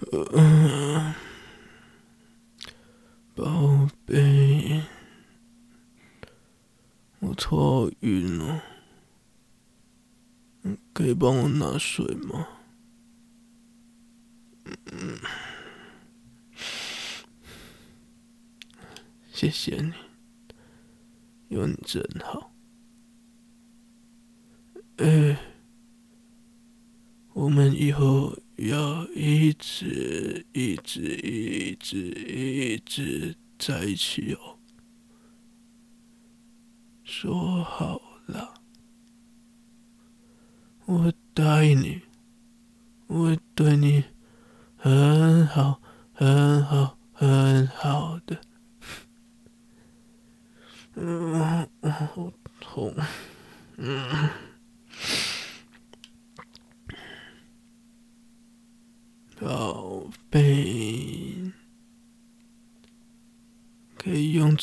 呃，宝贝，我头好晕哦，可以帮我拿水吗？嗯，谢谢你，有你真好。哎，我们以后。要一直一直一直一直在一起哦，说好了，我答应你，我对你很好，很好，很好的。嗯，好痛，嗯。宝贝，可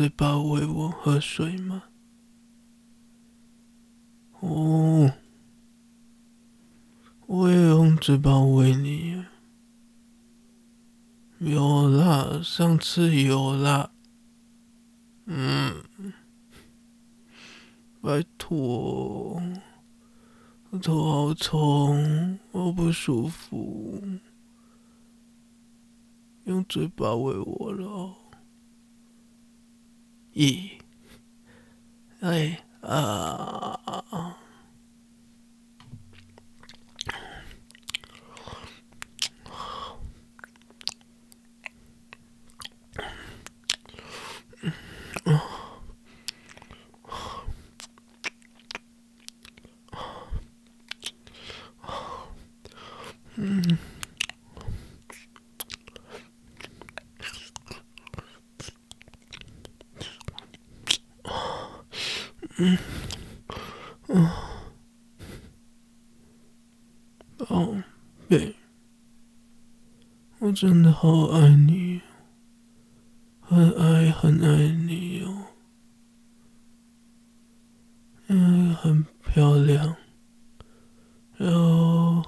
嘴巴喂我喝水吗？哦，我也用嘴巴喂你。有啦，上次有啦。嗯，拜托，我头好痛，我不舒服。用嘴巴喂我了，咦？哎啊！嗯。嗯，宝贝，我真的好爱你，很爱很爱你哟，嗯，很漂亮，然后，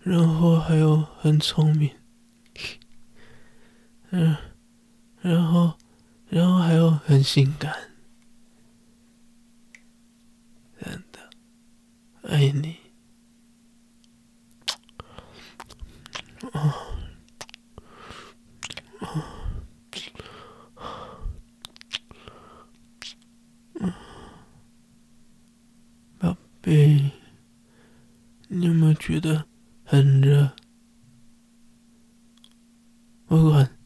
然后还有很聪明，嗯，然后，然后还有很性感。爱你，啊啊！宝贝，你有没有觉得很热？不管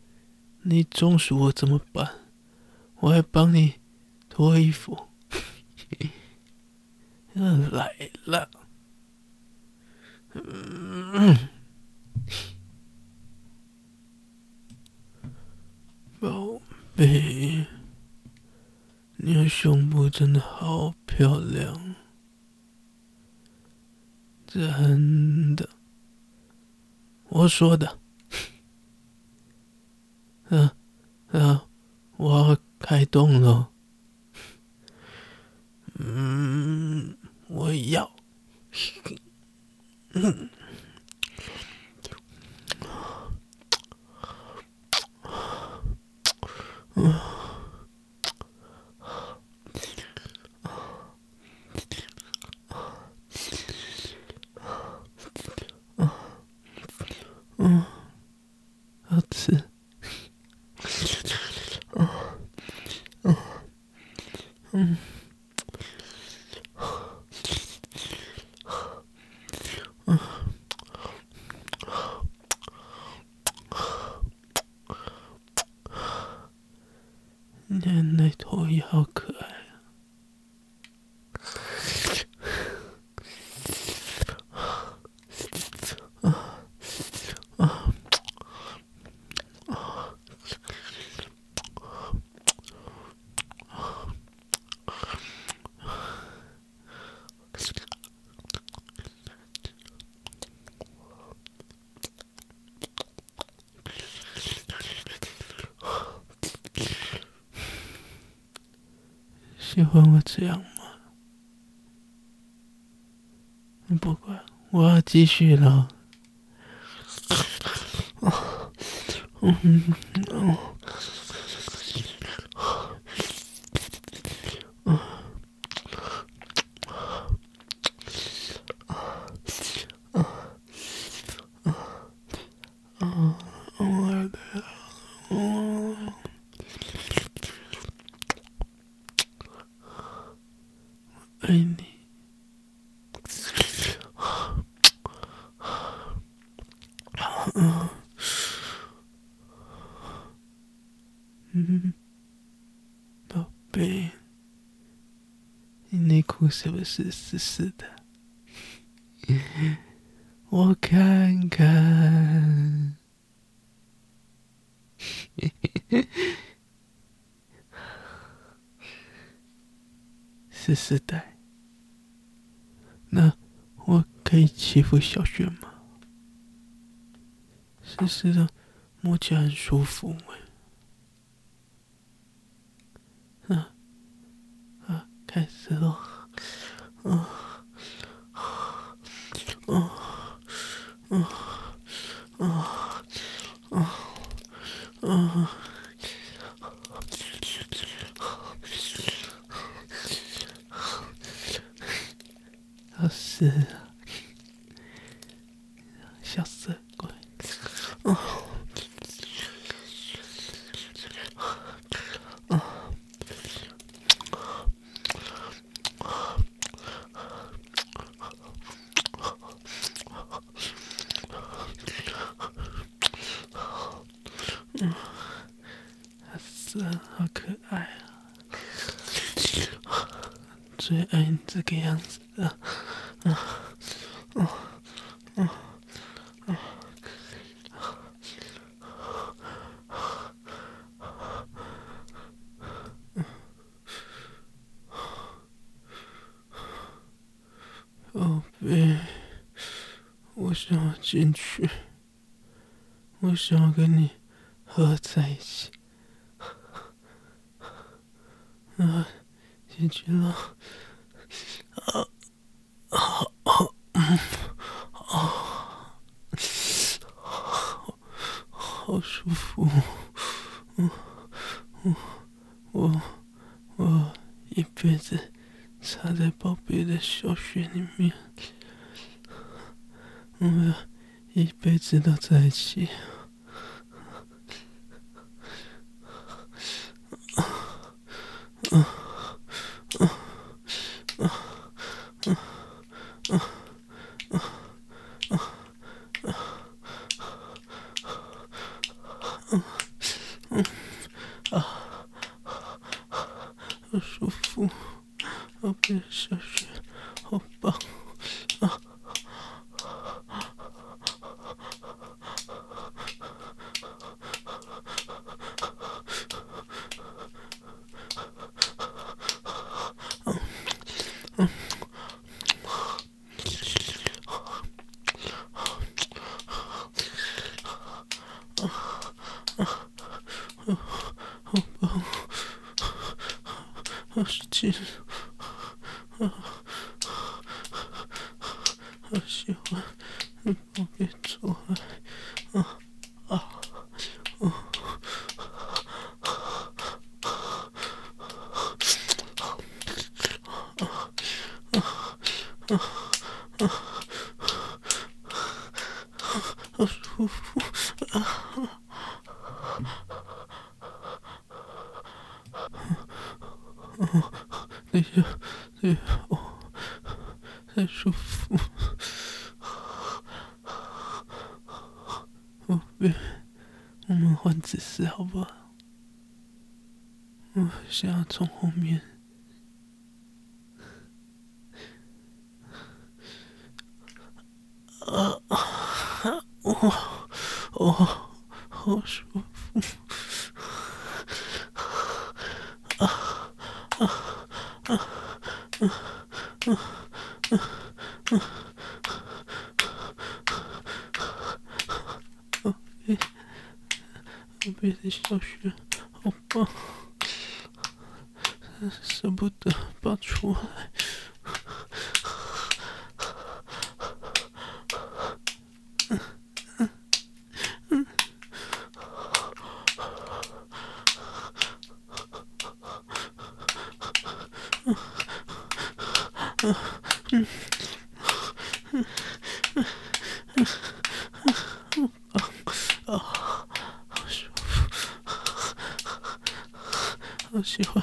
你中暑我怎么办？我还帮你脱衣服。来了，宝贝，你的胸部真的好漂亮，真的，我说的，嗯嗯，我要开动了，嗯。我也要，嗯，结婚我这样吗？你不管，我要继续了。贝，你内裤是不是湿湿的？我看看，湿湿的。那我可以欺负小雪吗？湿湿的，摸起来很舒服。啊啊！开始了，啊啊啊啊啊啊！老师，小色鬼，啊！嗯，好可爱啊！最爱你这个样子的，啊啊啊啊！宝贝，我想要进去，我想要跟你。合在一起，啊，进去了，啊啊啊，啊，好，好舒服，嗯嗯，我我一辈子插在宝贝的小穴里面，我要一辈子都在一起。好舒服，宝贝的小穴，好棒啊！嗯嗯，好棒。好使劲，好喜欢，宝贝做爱，啊啊啊啊啊！好舒服啊！哦，那些，那哦，太舒服。宝贝，我们换姿势好不好？我想要从后面。啊啊！哦哦，好舒服。啊啊啊啊啊啊啊！宝贝，宝贝的小穴好棒，舍不得拔出来。嗯嗯嗯好喜欢。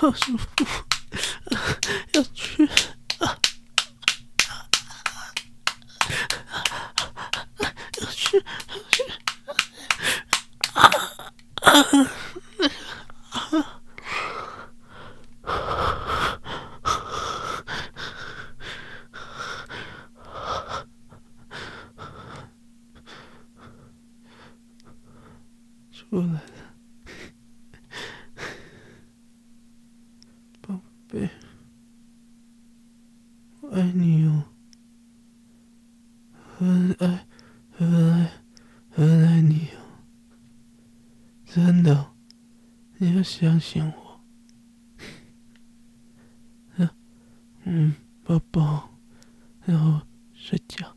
好舒服，要去，要去，要去，啊啊啊！出来了。贝，我爱你哦，很爱，很爱，很爱你哦，真的，你要相信我。嗯，抱抱，然后睡觉。